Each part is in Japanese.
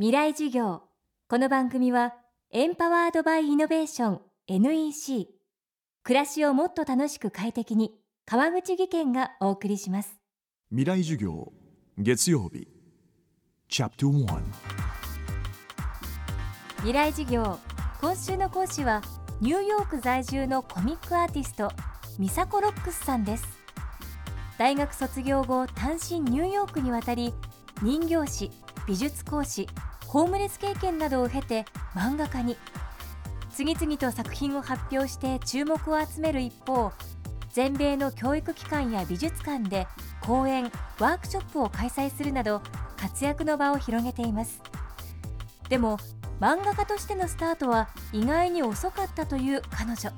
未来授業。この番組はエンパワードバイイノベーション NEC 暮らしをもっと楽しく快適に川口義賢がお送りします。未来授業月曜日。チャプター1未来授業。今週の講師はニューヨーク在住のコミックアーティストミサコロックスさんです。大学卒業後単身ニューヨークに渡り人形師美術講師ホームレス経験などを経て漫画家に。次々と作品を発表して注目を集める一方全米の教育機関や美術館で講演ワークショップを開催するなど活躍の場を広げています。でも漫画家としてのスタートは意外に遅かったという彼女。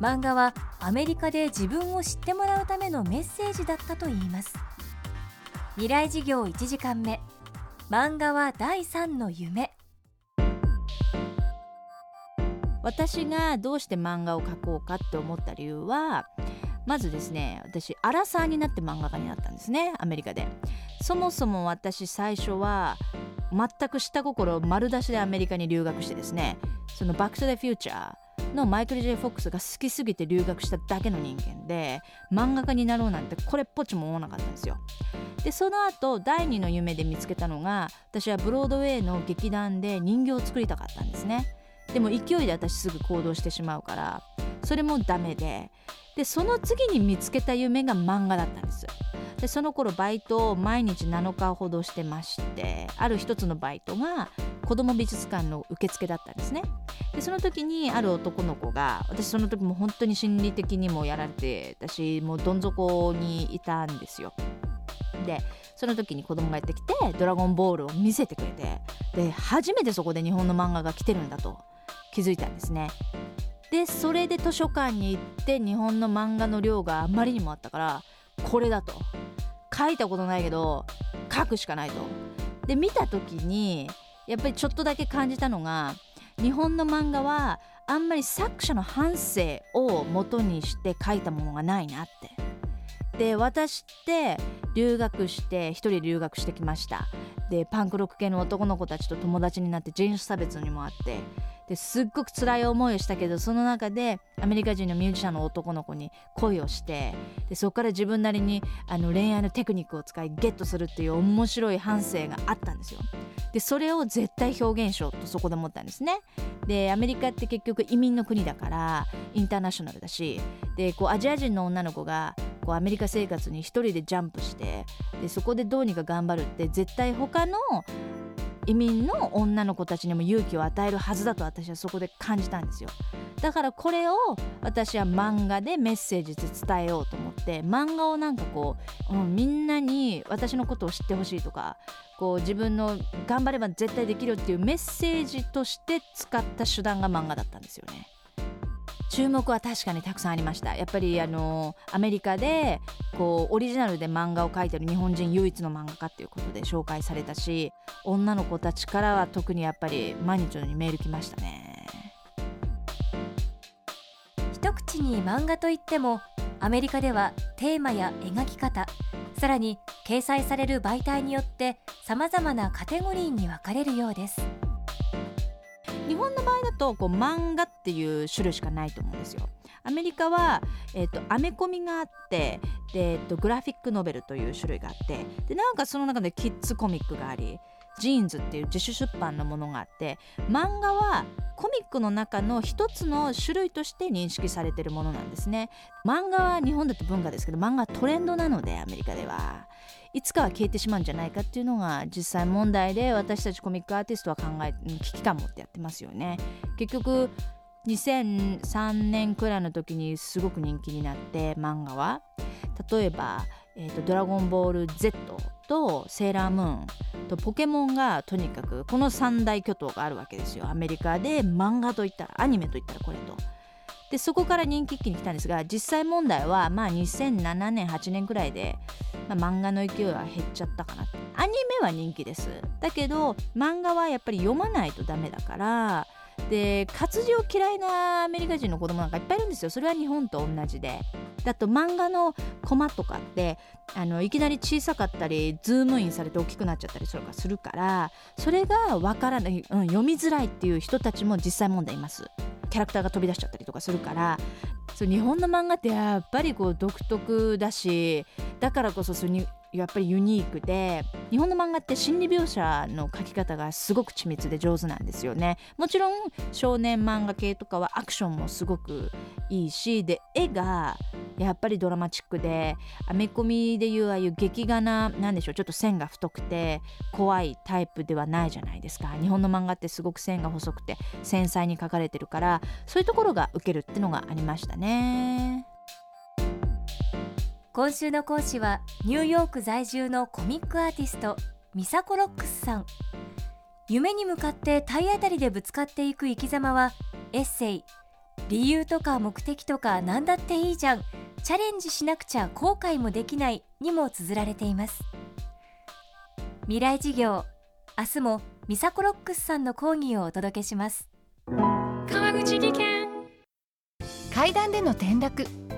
漫画はアメリカで自分を知ってもらうためのメッセージだったといいます。未来事業1時間目。漫画は第3の夢。私がどうして漫画を描こうかって思った理由はまずですね私アラサーになって漫画家になったんですねアメリカで。そもそも私最初は全く下心丸出しでアメリカに留学してですねそのバック・トゥ・ザ・フューチャーのマイクル・ジェイ・フォックスが好きすぎて留学しただけの人間で漫画家になろうなんてこれっぽっちも思わなかったんですよ。でその後第二の夢で見つけたのが私はブロードウェイの劇団で人形を作りたかったんですね。でも勢いで私すぐ行動してしまうからそれもダメで。でその次に見つけた夢が漫画だったんです。でその頃バイトを毎日7日ほどしてましてある一つのバイトが子ども美術館の受付だったんですね。でその時にある男の子が私その時も本当に心理的にもやられて私もうどん底にいたんですよ。でその時に子供がやってきて「ドラゴンボール」を見せてくれてで初めてそこで日本の漫画が来てるんだと気づいたんですね。でそれで図書館に行って日本の漫画の量があまりにもあったからこれだと。書いたことないけど書くしかないと。で見た時にやっぱりちょっとだけ感じたのが日本の漫画はあんまり作者の半生を元にして書いたものがないなって。で私って留学して一人留学してきましたでパンクロック系の男の子たちと友達になって人種差別にもあってですっごく辛い思いをしたけどその中でアメリカ人のミュージシャンの男の子に恋をしてでそこから自分なりにあの恋愛のテクニックを使いゲットするっていう面白い反省があったんですよ。でそれを絶対表現しようとそこで思ったんですね。でアメリカって結局移民の国だからインターナショナルだしでこうアジア人の女の子がこうアメリカ生活に一人でジャンプしてでそこでどうにか頑張るって絶対他の移民の女の子たちにも勇気を与えるはずだと私はそこで感じたんですよ。だからこれを私は漫画でメッセージで伝えようと思って漫画をなんかこう、う、みんなに私のことを知ってほしいとかこう自分の頑張れば絶対できるっていうメッセージとして使った手段が漫画だったんですよね。注目は確かにたくさんありました。やっぱりあのアメリカでこうオリジナルで漫画を描いてる日本人唯一の漫画家っていうことで紹介されたし女の子たちからは特にやっぱり毎日のようにメール来ましたね。一口に漫画といってもアメリカではテーマや描き方さらに掲載される媒体によってさまざまなカテゴリーに分かれるようです。日本の場合だとこう漫画っていう種類しかないと思うんですよ。アメリカは、えーと、アメコミがあってで、えーと、グラフィックノベルという種類があってでなんかその中でキッズコミックがありジーンズっていう自主出版のものがあって漫画はコミックの中の一つの種類として認識されてるものなんですね。漫画は日本だと文化ですけど漫画はトレンドなのでアメリカでは。いつかは消えてしまうんじゃないかっていうのが実際問題で私たちコミックアーティストは考え危機感持ってやってますよね。結局2003年くらいの時にすごく人気になって漫画は。例えば、えーと「ドラゴンボール Z」と「セーラームーン」とポケモンがとにかくこの三大巨頭があるわけですよ。アメリカで漫画といったらアニメといったらこれと。でそこから人気一気に来たんですが実際問題はまあ2007年8年くらいで、まあ、漫画の勢いは減っちゃったかな。アニメは人気です。だけど漫画はやっぱり読まないとダメだからで活字を嫌いなアメリカ人の子供なんかいっぱいいるんですよ。それは日本と同じで。だと漫画のコマとかってあのいきなり小さかったりズームインされて大きくなっちゃったりするからそれがわからない、うん、読みづらいっていう人たちも実際問題います。キャラクターが飛び出しちゃったりとかするから。そう日本の漫画ってやっぱりこう独特だしだからこそそにやっぱりユニークで日本の漫画って心理描写の描き方がすごく緻密で上手なんですよねもちろん少年漫画系とかはアクションもすごくいいしで絵がやっぱりドラマチックでアメコミでいうああいう劇画な何でしょうちょっと線が太くて怖いタイプではないじゃないですか日本の漫画ってすごく線が細くて繊細に描かれてるからそういうところが受けるってのがありましたね。今週の講師はニューヨーク在住のコミックアーティストミサコロックスさん。夢に向かって体当たりでぶつかっていく生き様はエッセイ。理由とか目的とか何だっていいじゃん。チャレンジしなくちゃ後悔もできないにも綴られています。未来事業。明日もミサコロックスさんの講義をお届けします。川口技研。階段での転落